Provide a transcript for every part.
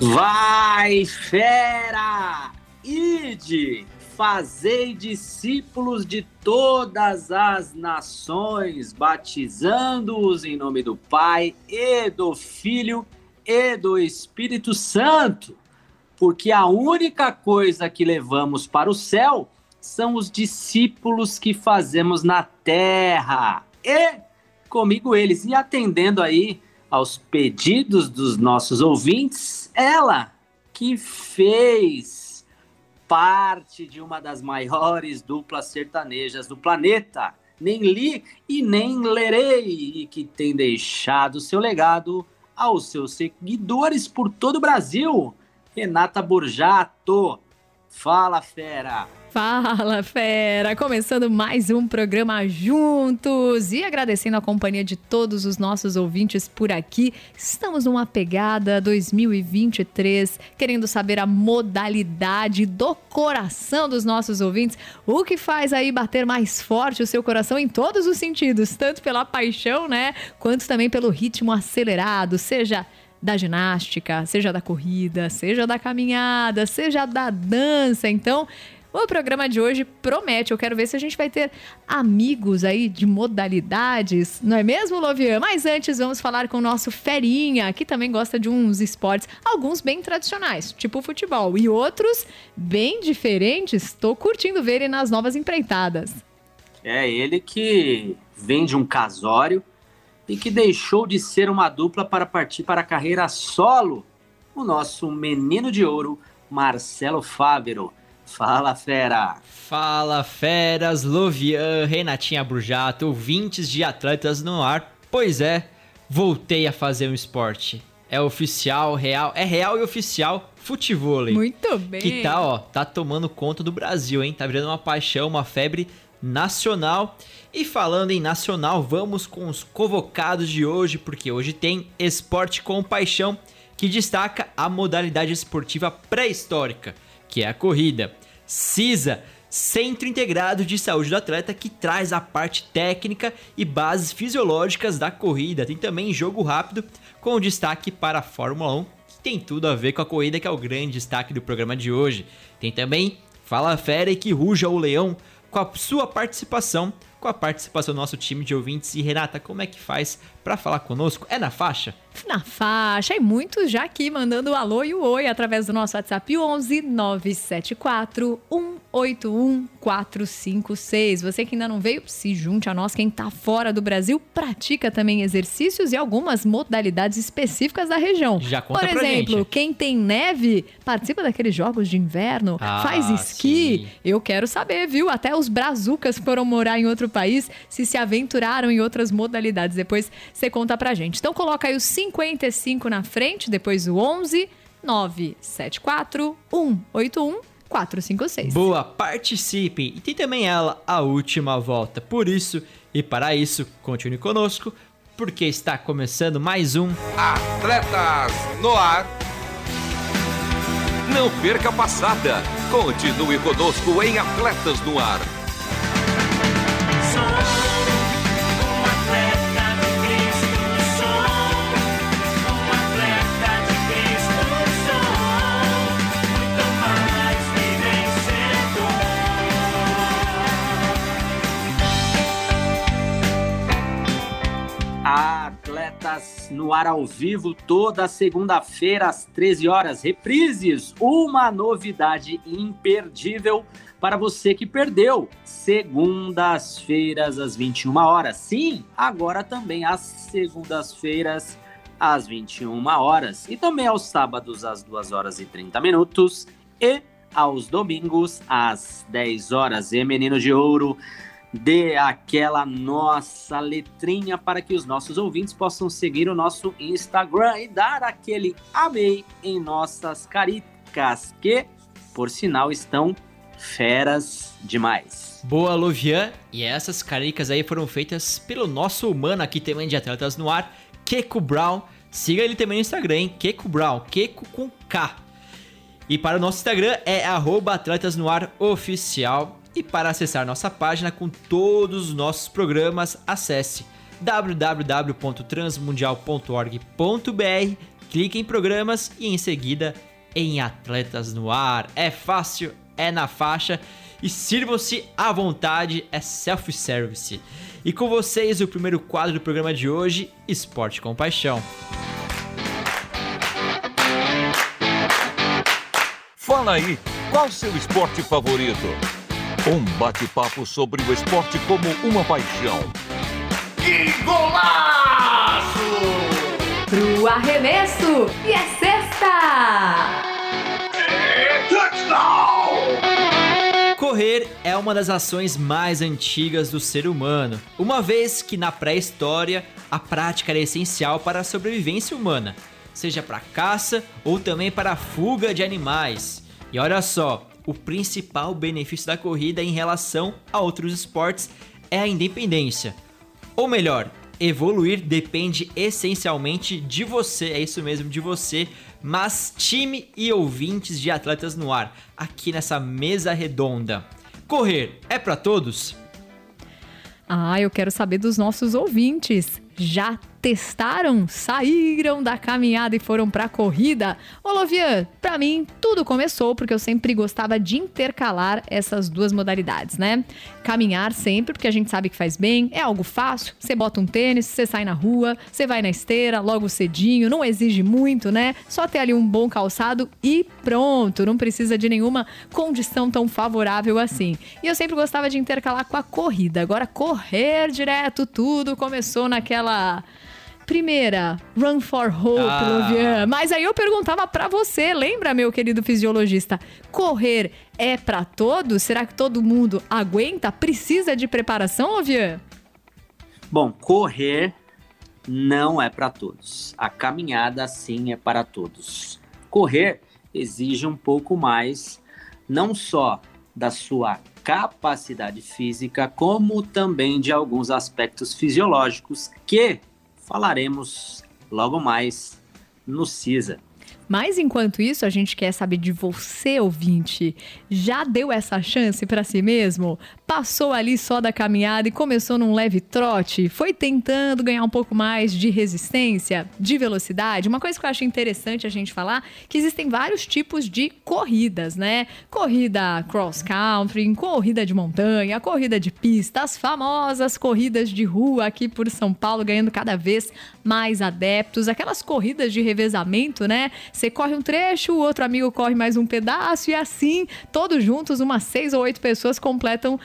Vai, fera! Ide, fazei discípulos de todas as nações, batizando-os em nome do Pai e do Filho e do Espírito Santo, porque a única coisa que levamos para o céu são os discípulos que fazemos na terra. E comigo eles, e atendendo aí aos pedidos dos nossos ouvintes, ela que fez parte de uma das maiores duplas sertanejas do planeta, nem li e nem lerei, e que tem deixado seu legado aos seus seguidores por todo o Brasil, Renata Borjato. Fala, fera! Fala, fera! Começando mais um programa juntos e agradecendo a companhia de todos os nossos ouvintes por aqui. Estamos numa pegada 2023, querendo saber a modalidade do coração dos nossos ouvintes, o que faz aí bater mais forte o seu coração em todos os sentidos, tanto pela paixão, né, quanto também pelo ritmo acelerado, seja da ginástica, seja da corrida, seja da caminhada, seja da dança. Então, o programa de hoje promete. Eu quero ver se a gente vai ter amigos aí de modalidades, não é mesmo, Lovian? Mas antes, vamos falar com o nosso Ferinha, que também gosta de uns esportes, alguns bem tradicionais, tipo futebol, e outros bem diferentes. Estou curtindo ver ele nas novas empreitadas. É ele que vende um casório e que deixou de ser uma dupla para partir para a carreira solo. O nosso menino de ouro, Marcelo Fávero. Fala, fera! Fala, feras, Lovian, Renatinha Brujato, ouvintes de Atletas no Ar. Pois é, voltei a fazer um esporte. É oficial, real, é real e oficial futevôlei. Muito bem. Que tá, ó, tá tomando conta do Brasil, hein? Tá virando uma paixão, uma febre nacional. E falando em nacional, vamos com os convocados de hoje, porque hoje tem Esporte com Paixão, que destaca a modalidade esportiva pré-histórica, que é a corrida. CISA, Centro Integrado de Saúde do Atleta, que traz a parte técnica e bases fisiológicas da corrida. Tem também jogo rápido, com destaque para a Fórmula 1, que tem tudo a ver com a corrida, que é o grande destaque do programa de hoje. Tem também Fala Fera e que ruja o leão, com a sua participação, com a participação do nosso time de ouvintes. E Renata, como é que faz para falar conosco? É na faixa? Na faixa, e muitos já aqui mandando o alô e o oi através do nosso WhatsApp 11 974 181 456. Você que ainda não veio, se junte a nós. Quem está fora do Brasil, pratica também exercícios e algumas modalidades específicas da região. Já conta Por exemplo, quem tem neve, participa daqueles jogos de inverno, Ah, faz esqui. sim. Eu quero saber, viu? Até os brazucas foram morar em outro país, se se aventuraram em outras modalidades. Depois você conta pra gente. Então coloca aí o 55 na frente, depois o 11 974 181 456. Boa, participem! E tem também ela, a última volta. Por isso, e para isso, continue conosco, porque está começando mais um Atletas no Ar. Não perca a passada. Continue conosco em Atletas no Ar. No ar ao vivo toda segunda-feira às 13 horas. Reprises, uma novidade imperdível para você que perdeu. Segundas-feiras às 21 horas. Sim, agora também às segundas-feiras às 21 horas e também aos sábados às 2 horas e 30 minutos e aos domingos às 10 horas. E menino de ouro, dê aquela nossa letrinha para que os nossos ouvintes possam seguir o nosso Instagram e dar aquele amei em nossas caricas, que, por sinal, estão feras demais. Boa, Luvian. E essas caricas aí foram feitas pelo nosso humano aqui também de Atletas no Ar, Keiko Brown. Siga ele também no Instagram, hein? Keiko Brown, Keiko com K. E para o nosso Instagram é arroba Atletas no Ar Oficial. E para acessar nossa página com todos os nossos programas, acesse www.transmundial.org.br, clique em programas e em seguida em Atletas no Ar. É fácil, é na faixa e sirvam-se à vontade, é self-service. E com vocês, o primeiro quadro do programa de hoje, Esporte com Paixão. Fala aí, qual o seu esporte favorito? Um bate-papo sobre o esporte como uma paixão. Que golaço! Pro arremesso e é sexta! É touchdown! Correr é uma das ações mais antigas do ser humano, uma vez que na pré-história a prática era essencial para a sobrevivência humana, seja para caça ou também para a fuga de animais. E olha só, o principal benefício da corrida em relação a outros esportes é a independência. Ou melhor, evoluir depende essencialmente de você, é isso mesmo, de você, mas time e ouvintes de Atletas no Ar, aqui nessa mesa redonda. Correr é para todos? Ah, eu quero saber dos nossos ouvintes. Já testaram, saíram da caminhada e foram pra corrida? Ô Lovian, pra mim tudo começou porque eu sempre gostava de intercalar essas duas modalidades, né? Caminhar sempre, porque a gente sabe que faz bem, é algo fácil. Você bota um tênis, você sai na rua, você vai na esteira logo cedinho, não exige muito, né? Só ter ali um bom calçado e pronto, não precisa de nenhuma condição tão favorável assim. E eu sempre gostava de intercalar com a corrida. Agora correr direto, tudo começou naquela Primeira, Run for Hope, Ah. Lovian. Mas aí eu perguntava pra você, lembra, meu querido fisiologista? Correr é pra todos? Será que todo mundo aguenta? Precisa de preparação, Lovian? Bom, correr não é para todos. A caminhada, sim, é para todos. Correr exige um pouco mais, não só da sua capacidade física, como também de alguns aspectos fisiológicos que falaremos logo mais no CISA. Mas enquanto isso, a gente quer saber de você, ouvinte. Já deu essa chance pra si mesmo? Passou ali só da caminhada e começou num leve trote? Foi tentando ganhar um pouco mais de resistência, de velocidade? Uma coisa que eu acho interessante a gente falar que existem vários tipos de corridas, né? Corrida cross country, corrida de montanha, corrida de pista, as famosas corridas de rua aqui por São Paulo ganhando cada vez mais adeptos, aquelas corridas de revezamento, né? Você corre um trecho, o outro amigo corre mais um pedaço e assim, todos juntos, umas seis ou oito pessoas completam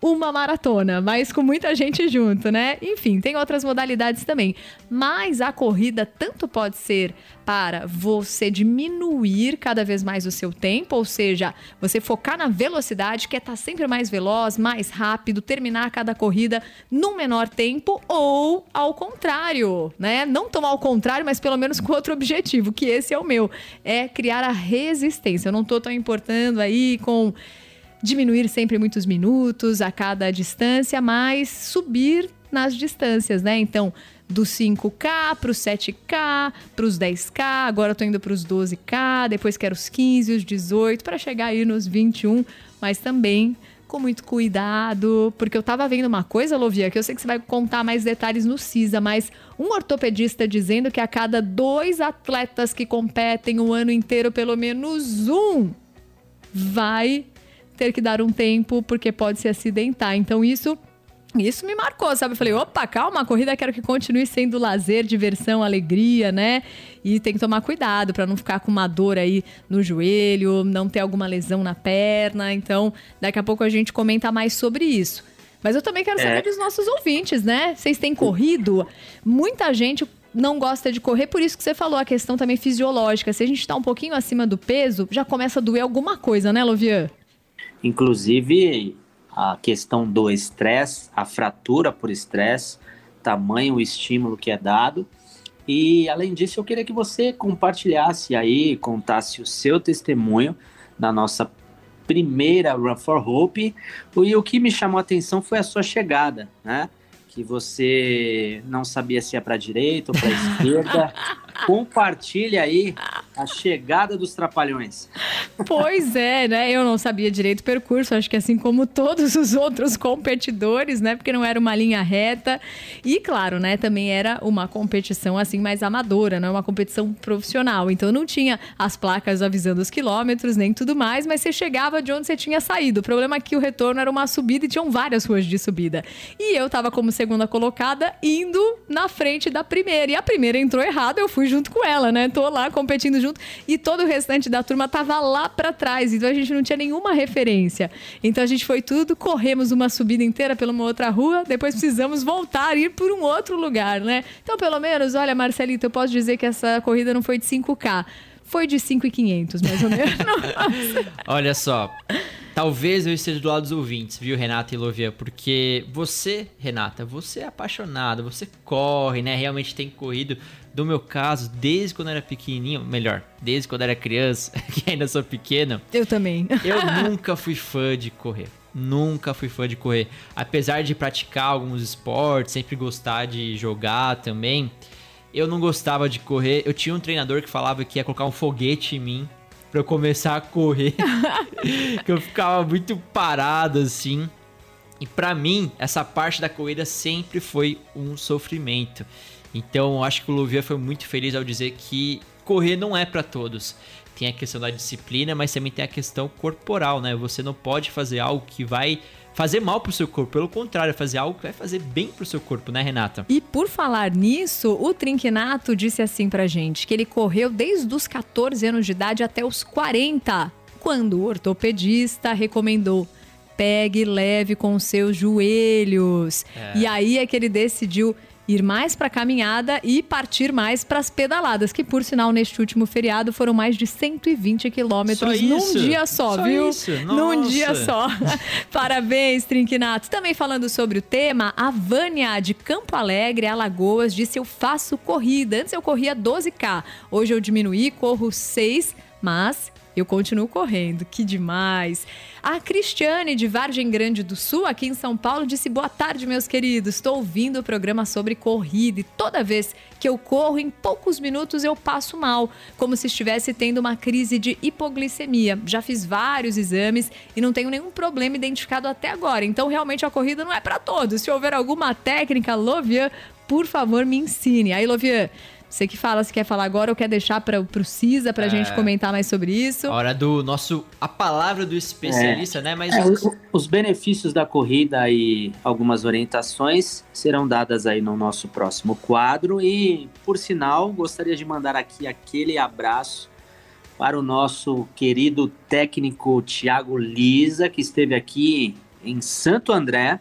uma maratona, mas com muita gente junto, né? Enfim, tem outras modalidades também. Mas a corrida tanto pode ser para você diminuir cada vez mais o seu tempo, ou seja, você focar na velocidade, que é estar sempre mais veloz, mais rápido, terminar cada corrida num menor tempo, ou ao contrário, né? Não tomar ao contrário, mas pelo menos com outro objetivo, que esse é o meu, é criar a resistência. Eu não tô tão importando aí com diminuir sempre muitos minutos a cada distância, mas subir nas distâncias, né? Então, do 5K para os 7K, para os 10K, agora eu indo para os 12K, depois quero os 15, os 18, para chegar aí nos 21, mas também com muito cuidado, porque eu tava vendo uma coisa, Lovia, que eu sei que você vai contar mais detalhes no CISA, mas um ortopedista dizendo que a cada dois atletas que competem o ano inteiro, pelo menos um vai ter que dar um tempo porque pode se acidentar. Então isso isso me marcou, sabe? Eu falei, opa, calma, a corrida quero que continue sendo lazer, diversão, alegria, né? E tem que tomar cuidado para não ficar com uma dor aí no joelho, não ter alguma lesão na perna. Então, daqui a pouco a gente comenta mais sobre isso. Mas eu também quero saber É. dos nossos ouvintes, né? Vocês têm corrido? Muita gente não gosta de correr, por isso que você falou a questão também fisiológica. Se a gente tá um pouquinho acima do peso, já começa a doer alguma coisa, né, Lovian? Inclusive, a questão do estresse, a fratura por estresse, tamanho o estímulo que é dado. E além disso, eu queria que você compartilhasse aí, contasse o seu testemunho na nossa primeira Run for Hope. E o que me chamou a atenção foi a sua chegada, né? Que você não sabia se ia para a direita ou para a esquerda. Compartilha aí a chegada dos Trapalhões. Pois é, né? Eu não sabia direito o percurso, acho que assim como todos os outros competidores, né? Porque não era uma linha reta. E claro, né? Também era uma competição assim mais amadora, não é uma competição profissional. Então não tinha as placas avisando os quilômetros, nem tudo mais, mas você chegava de onde você tinha saído. O problema é que o retorno era uma subida e tinham várias ruas de subida. E eu tava como segunda colocada indo na frente da primeira. E a primeira entrou errado, eu fui junto com ela, né? Tô lá competindo e todo o restante da turma tava lá para trás, então a gente não tinha nenhuma referência. Então a gente foi tudo, corremos uma subida inteira pela uma outra rua, depois precisamos voltar, ir por um outro lugar, né? Então, pelo menos, olha, Marcelito, eu posso dizer que essa corrida não foi de 5K. Foi de 5,500, mais ou menos. olha só, Talvez eu esteja do lado dos ouvintes, viu, Renata e Lovia? Porque você, Renata, você é apaixonada, você corre, né? Realmente tem corrido. Do meu caso, desde quando eu era pequenininho, melhor, desde quando eu era criança, que ainda sou pequena. Eu também. Eu nunca fui fã de correr. Nunca fui fã de correr. Apesar de praticar alguns esportes, sempre gostar de jogar também. Eu não gostava de correr. Eu tinha um treinador que falava que ia colocar um foguete em mim para eu começar a correr. que eu ficava muito parado assim. E para mim, essa parte da corrida sempre foi um sofrimento. Então, acho que o Louvier foi muito feliz ao dizer que correr não é para todos. Tem a questão da disciplina, mas também tem a questão corporal, né? Você não pode fazer algo que vai fazer mal pro seu corpo. Pelo contrário, fazer algo que vai fazer bem pro seu corpo, né, Renata? E por falar nisso, o Trinquinato disse assim pra gente que ele correu desde os 14 anos de idade até os 40, quando o ortopedista recomendou pegue leve com seus joelhos. É. E aí é que ele decidiu ir mais para a caminhada e partir mais para as pedaladas, que por sinal neste último feriado foram mais de 120 quilômetros num dia só, só viu? Isso? Num dia só. Parabéns, Trinquinato. Também falando sobre o tema, a Vânia de Campo Alegre, Alagoas, disse eu faço corrida. Antes eu corria 12k, hoje eu diminuí, corro 6, mas eu continuo correndo, que demais. A Cristiane, de Vargem Grande do Sul, aqui em São Paulo, disse: Boa tarde, meus queridos. Estou ouvindo o programa sobre corrida e toda vez que eu corro, em poucos minutos eu passo mal, como se estivesse tendo uma crise de hipoglicemia. Já fiz vários exames e não tenho nenhum problema identificado até agora. Então, realmente, a corrida não é para todos. Se houver alguma técnica, Lovian, por favor, me ensine. Aí, Lovian. Você que fala se quer falar agora ou quer deixar para o Cisa para a é... gente comentar mais sobre isso. hora do nosso. A palavra do especialista, é. né? Mas. É, os, os, benefícios da corrida e algumas orientações serão dadas aí no nosso próximo quadro. E, por sinal, gostaria de mandar aqui aquele abraço para o nosso querido técnico Tiago Lisa, que esteve aqui em Santo André,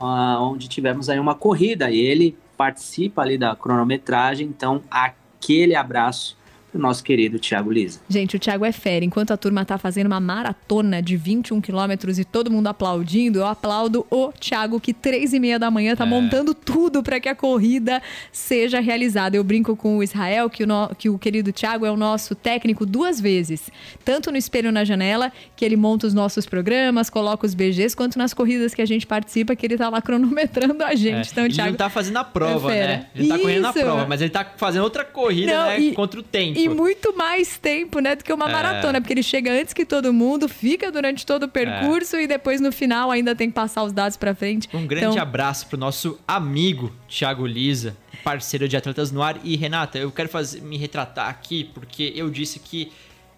ah, onde tivemos aí uma corrida. E ele participa ali da cronometragem. Então, aquele abraço nosso querido Thiago Lisa. Gente, o Thiago é fera. Enquanto a turma tá fazendo uma maratona de 21 quilômetros e todo mundo aplaudindo, eu aplaudo o Thiago que três e meia da manhã tá é. montando tudo para que a corrida seja realizada. Eu brinco com o Israel que o, no, que o querido Thiago é o nosso técnico duas vezes, tanto no espelho na janela, que ele monta os nossos programas, coloca os BGs, quanto nas corridas que a gente participa, que ele tá lá cronometrando a gente. É. Então, o Thiago ele não tá fazendo a prova, é né? Ele tá Isso. correndo a prova, mas ele tá fazendo outra corrida, não, né? E, contra o tempo. E e muito mais tempo, né, do que uma é. maratona, porque ele chega antes que todo mundo, fica durante todo o percurso é. e depois no final ainda tem que passar os dados para frente. Um grande então... abraço pro nosso amigo Thiago Lisa, parceiro de Atletas no Ar. E Renata, eu quero fazer, me retratar aqui porque eu disse que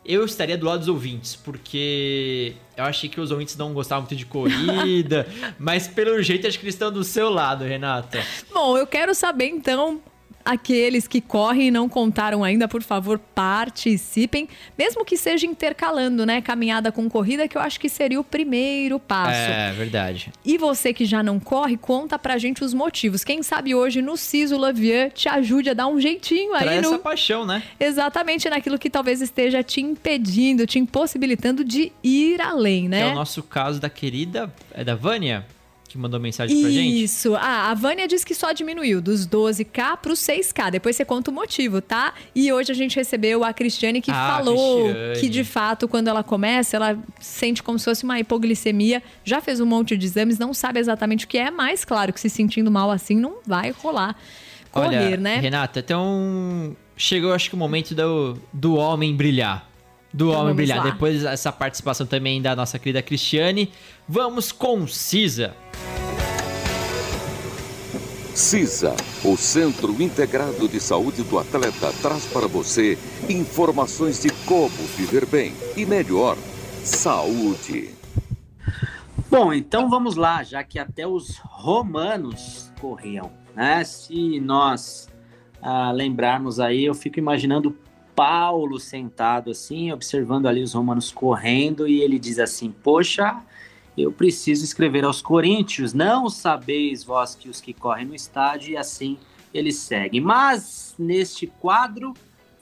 eu estaria do lado dos ouvintes, porque eu achei que os ouvintes não gostavam muito de corrida, mas pelo jeito acho que eles estão do seu lado, Renata. Bom, eu quero saber então aqueles que correm e não contaram ainda, por favor, participem, mesmo que seja intercalando, né? Caminhada com corrida, que eu acho que seria o primeiro passo. É, verdade. E você que já não corre, conta pra gente os motivos. Quem sabe hoje no Ciso Lavier te ajude a dar um jeitinho aí Traz no... essa paixão, né? Exatamente naquilo que talvez esteja te impedindo, te impossibilitando de ir além, né? Que é o nosso caso da querida. É da Vânia? Que mandou mensagem pra gente? Isso. Ah, a Vânia diz que só diminuiu dos 12K para os 6K. Depois você conta o motivo, tá? E hoje a gente recebeu a Cristiane que Ah, falou Cristiane. que de fato, quando ela começa, ela sente como se fosse uma hipoglicemia. Já fez um monte de exames, não sabe exatamente o que é, mas claro que se sentindo mal assim não vai rolar. Correr, Olha, né? Renata, então chegou acho que o momento do, do homem brilhar. Do Então homem brilhar. lá. Depois essa participação também da nossa querida Cristiane. Vamos com Cisa. CISA, o Centro Integrado de Saúde do Atleta, traz para você informações de como viver bem e melhor. Saúde. Bom, então vamos lá, já que até os romanos corriam, né? Se nós ah, lembrarmos aí, eu fico imaginando Paulo sentado assim, observando ali os romanos correndo, e ele diz assim: Poxa, eu preciso escrever aos coríntios, não sabeis vós que os que correm no estádio, e assim ele segue. Mas neste quadro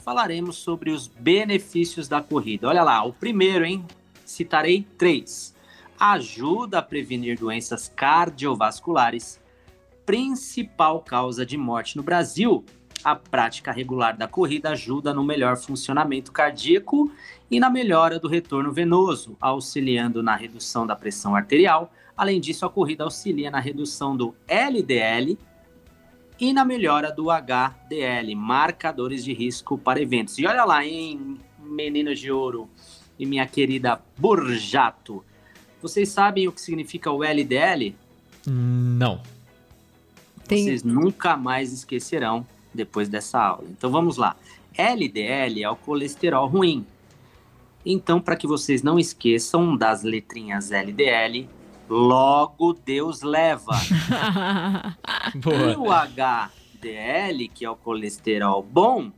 falaremos sobre os benefícios da corrida. Olha lá, o primeiro, hein? Citarei três ajuda a prevenir doenças cardiovasculares, principal causa de morte no Brasil. A prática regular da corrida ajuda no melhor funcionamento cardíaco e na melhora do retorno venoso, auxiliando na redução da pressão arterial. Além disso, a corrida auxilia na redução do LDL e na melhora do HDL, marcadores de risco para eventos. E olha lá, hein, meninos de ouro e minha querida Burjato. Vocês sabem o que significa o LDL? Não. Tem- Vocês nunca mais esquecerão depois dessa aula. Então vamos lá. LDL é o colesterol ruim. Então, para que vocês não esqueçam das letrinhas LDL, logo Deus leva. E o HDL, que é o colesterol bom,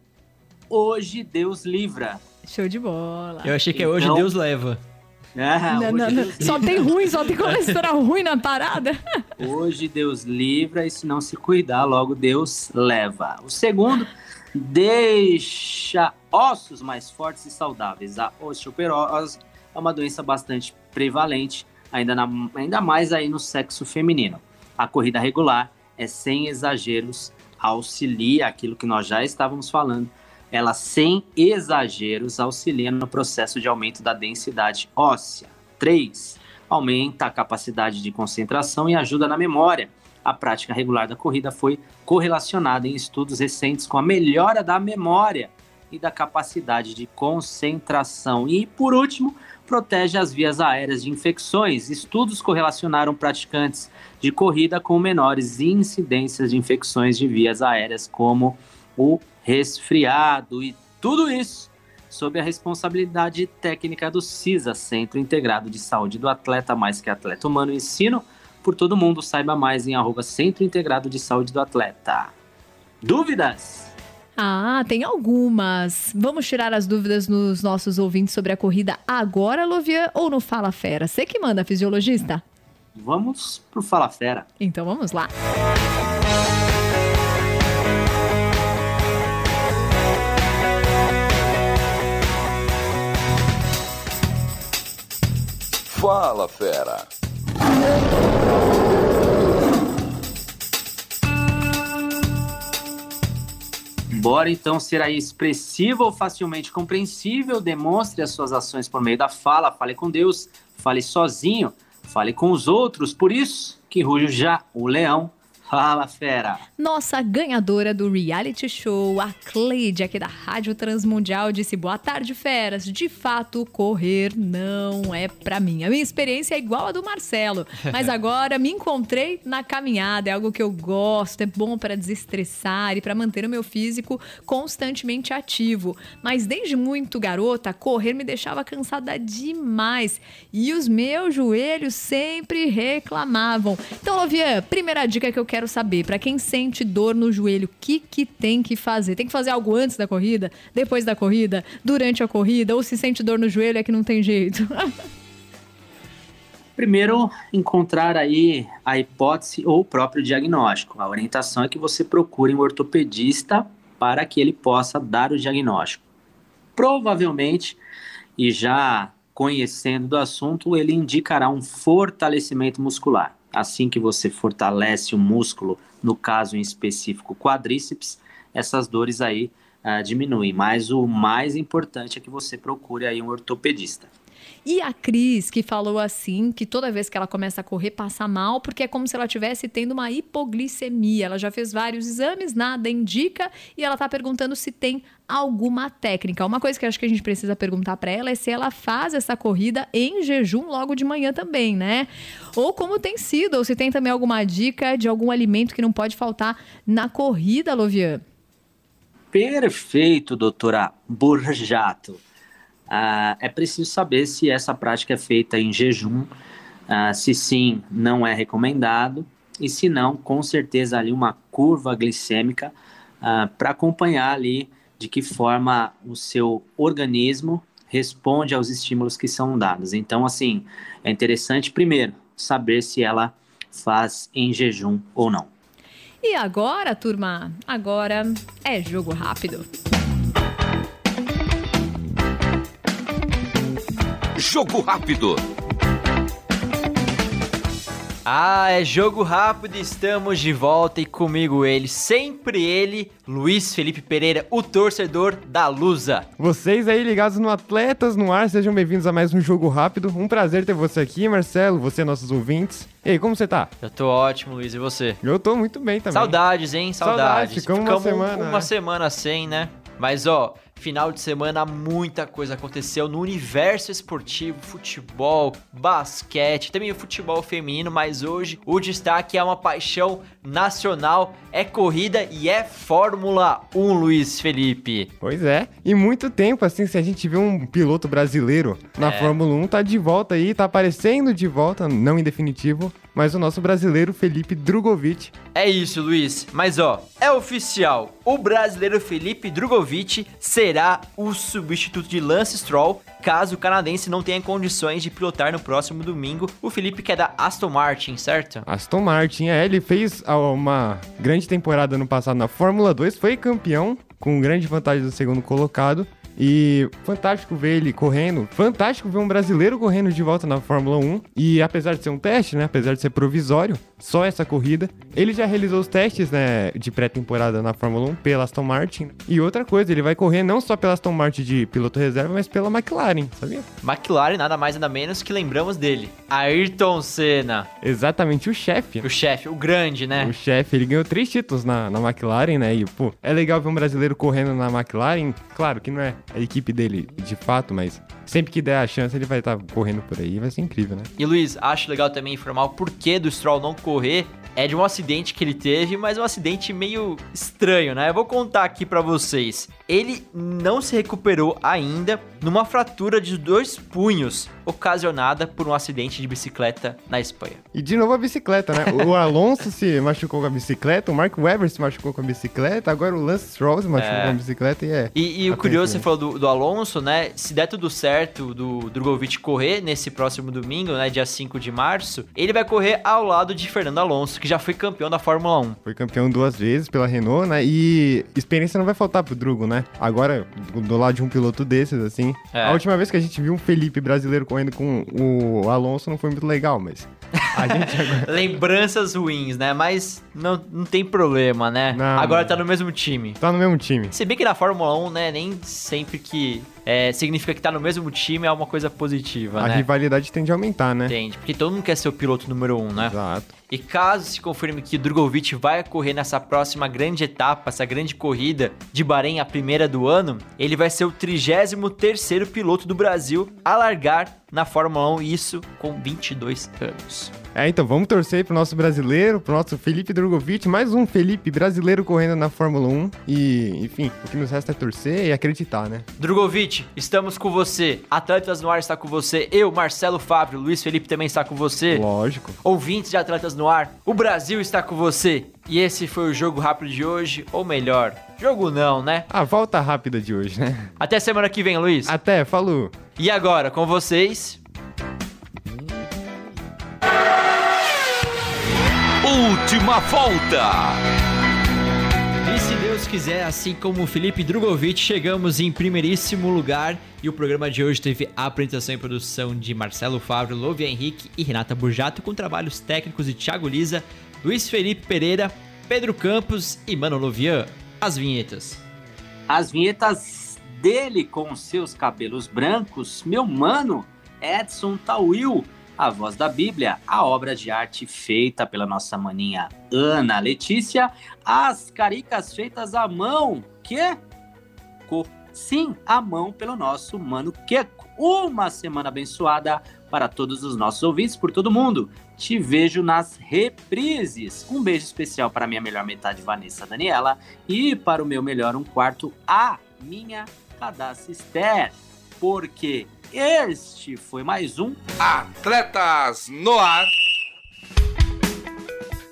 hoje Deus livra. Show de bola. Eu achei que é hoje Então- Deus leva. Ah, Não, não, não. Só tem ruim, só tem colesterol ruim na parada. Hoje Deus livra e se não se cuidar, logo Deus leva. O segundo, deixa ossos mais fortes e saudáveis. A osteoporose é uma doença bastante prevalente, ainda, na- ainda mais aí no sexo feminino. A corrida regular é sem exageros, auxilia aquilo que nós já estávamos falando. Ela sem exageros auxilia no processo de aumento da densidade óssea. 3. Aumenta a capacidade de concentração e ajuda na memória. A prática regular da corrida foi correlacionada em estudos recentes com a melhora da memória e da capacidade de concentração. E, por último, protege as vias aéreas de infecções. Estudos correlacionaram praticantes de corrida com menores incidências de infecções de vias aéreas, como o resfriado. E tudo isso sob a responsabilidade técnica do CISA, Centro Integrado de Saúde do Atleta, mais que atleta humano, ensino por todo mundo. Saiba mais em arroba Centro Integrado de Saúde do Atleta. Dúvidas? Ah, tem algumas. Vamos tirar as dúvidas nos nossos ouvintes sobre a corrida agora, Lovian, ou no Fala Fera? Você que manda, fisiologista? Vamos pro Fala Fera. Então vamos lá. Fala, fera. Bora então ser aí expressivo ou facilmente compreensível, demonstre as suas ações por meio da fala, fale com Deus, fale sozinho, fale com os outros, por isso que ruge já o leão. Fala, fera! Nossa ganhadora do reality show, a Cleide, aqui da Rádio Transmundial, disse: Boa tarde, feras. De fato, correr não é pra mim. A minha experiência é igual a do Marcelo, mas agora me encontrei na caminhada. É algo que eu gosto, é bom para desestressar e para manter o meu físico constantemente ativo. Mas desde muito garota, correr me deixava cansada demais e os meus joelhos sempre reclamavam. Então, Lovian, primeira dica que eu quero quero saber, para quem sente dor no joelho, o que, que tem que fazer? Tem que fazer algo antes da corrida, depois da corrida, durante a corrida, ou se sente dor no joelho é que não tem jeito? Primeiro, encontrar aí a hipótese ou o próprio diagnóstico. A orientação é que você procure um ortopedista para que ele possa dar o diagnóstico. Provavelmente, e já conhecendo do assunto, ele indicará um fortalecimento muscular. Assim que você fortalece o músculo, no caso em específico quadríceps, essas dores aí uh, diminuem. Mas o mais importante é que você procure aí um ortopedista. E a Cris, que falou assim, que toda vez que ela começa a correr, passa mal, porque é como se ela estivesse tendo uma hipoglicemia. Ela já fez vários exames, nada indica, e ela está perguntando se tem alguma técnica. Uma coisa que acho que a gente precisa perguntar para ela é se ela faz essa corrida em jejum logo de manhã também, né? Ou como tem sido, ou se tem também alguma dica de algum alimento que não pode faltar na corrida, Lovian. Perfeito, doutora Borjato ah, é preciso saber se essa prática é feita em jejum, ah, se sim, não é recomendado, e se não, com certeza ali uma curva glicêmica ah, para acompanhar ali de que forma o seu organismo responde aos estímulos que são dados. Então, assim, é interessante primeiro saber se ela faz em jejum ou não. E agora, turma? Agora é jogo rápido. Jogo rápido. Ah, é jogo rápido, estamos de volta e comigo ele, sempre ele, Luiz Felipe Pereira, o torcedor da Lusa. Vocês aí ligados no Atletas no Ar, sejam bem-vindos a mais um jogo rápido. Um prazer ter você aqui, Marcelo, você nossos ouvintes. E aí, como você tá? Eu tô ótimo, Luiz, e você? Eu tô muito bem também. Saudades, hein? Saudades. Saudades. Ficamos, Ficamos uma semana. Uma né? semana sem, né? Mas ó, Final de semana, muita coisa aconteceu no universo esportivo, futebol, basquete, também o futebol feminino, mas hoje o destaque é uma paixão nacional, é corrida e é Fórmula 1, Luiz Felipe. Pois é, e muito tempo assim, se a gente vê um piloto brasileiro na é. Fórmula 1, tá de volta aí, tá aparecendo de volta, não em definitivo, mas o nosso brasileiro Felipe Drogovic. É isso, Luiz. Mas ó, é oficial. O brasileiro Felipe Drogovic será o substituto de Lance Stroll caso o canadense não tenha condições de pilotar no próximo domingo. O Felipe que é da Aston Martin, certo? Aston Martin, é. Ele fez uma grande temporada no passado na Fórmula 2, foi campeão com grande vantagem do segundo colocado. E fantástico ver ele correndo, fantástico ver um brasileiro correndo de volta na Fórmula 1. E apesar de ser um teste, né, apesar de ser provisório, só essa corrida, ele já realizou os testes, né, de pré-temporada na Fórmula 1 pela Aston Martin. E outra coisa, ele vai correr não só pela Aston Martin de piloto reserva, mas pela McLaren, sabia? McLaren nada mais nada menos que lembramos dele, Ayrton Senna. Exatamente, o chefe. O chefe, o grande, né? O chefe, ele ganhou três títulos na, na McLaren, né? E, pô, é legal ver um brasileiro correndo na McLaren. Claro que não é a equipe dele de fato, mas sempre que der a chance ele vai estar tá correndo por aí, vai ser incrível, né? E Luiz, acho legal também informar o porquê do Stroll não correr. É de um acidente que ele teve, mas um acidente meio estranho, né? Eu vou contar aqui para vocês. Ele não se recuperou ainda numa fratura de dois punhos ocasionada por um acidente de bicicleta na Espanha. E de novo a bicicleta, né? O Alonso se machucou com a bicicleta, o Mark Webber se machucou com a bicicleta, agora o Lance Stroll se machucou é. com a bicicleta e é. E, e o curioso, você falou do, do, Alonso, né? Se der tudo certo do Drogovic correr nesse próximo domingo, né? Dia 5 de março, ele vai correr ao lado de Fernando Alonso, que já foi campeão da Fórmula 1. Foi campeão duas vezes pela Renault, né? E experiência não vai faltar pro Drugo, né? Agora, do lado de um piloto desses, assim. É. A última vez que a gente viu um Felipe brasileiro correndo com o Alonso não foi muito legal, mas. Agora... Lembranças ruins, né? Mas não, não tem problema, né? Não, Agora tá no mesmo time. Tá no mesmo time. Se bem que na Fórmula 1, né, nem sempre que é, significa que tá no mesmo time é uma coisa positiva, a né? Rivalidade tende a aumentar, né? Tende, porque todo mundo quer ser o piloto número um, né? Exato. E caso se confirme que Drogovic vai correr nessa próxima grande etapa, essa grande corrida de Bahrein, a primeira do ano, ele vai ser o 33º piloto do Brasil a largar na Fórmula 1, isso com 22 anos. É, então vamos torcer pro nosso brasileiro, pro nosso Felipe Drogovic, mais um Felipe brasileiro correndo na Fórmula 1. E, enfim, o que nos resta é torcer e acreditar, né? Drogovic, estamos com você. Atletas no Ar está com você. Eu, Marcelo Fábio, Luiz Felipe também está com você. Lógico. Ouvintes de Atletas no Ar, o Brasil está com você. E esse foi o jogo rápido de hoje, ou melhor, jogo não, né? A volta rápida de hoje, né? Até semana que vem, Luiz. Até, falou. E agora, com vocês, Última volta. E se Deus quiser, assim como o Felipe Drogovic, chegamos em primeiríssimo lugar. E o programa de hoje teve a apresentação e produção de Marcelo Fábio, Lovia Henrique e Renata Burjato, com trabalhos técnicos de Thiago Lisa, Luiz Felipe Pereira, Pedro Campos e Mano Lovian. As vinhetas. As vinhetas dele com seus cabelos brancos, meu mano, Edson Tawil, a voz da Bíblia, a obra de arte feita pela nossa maninha Ana Letícia, as caricas feitas à mão, que? Sim, à mão pelo nosso mano Queco. Uma semana abençoada para todos os nossos ouvintes, por todo mundo. Te vejo nas reprises. Um beijo especial para minha melhor metade, Vanessa Daniela, e para o meu melhor um quarto, a minha Cadastra Esther. Porque este foi mais um Atletas no ar.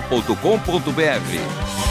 transmundial.com.br.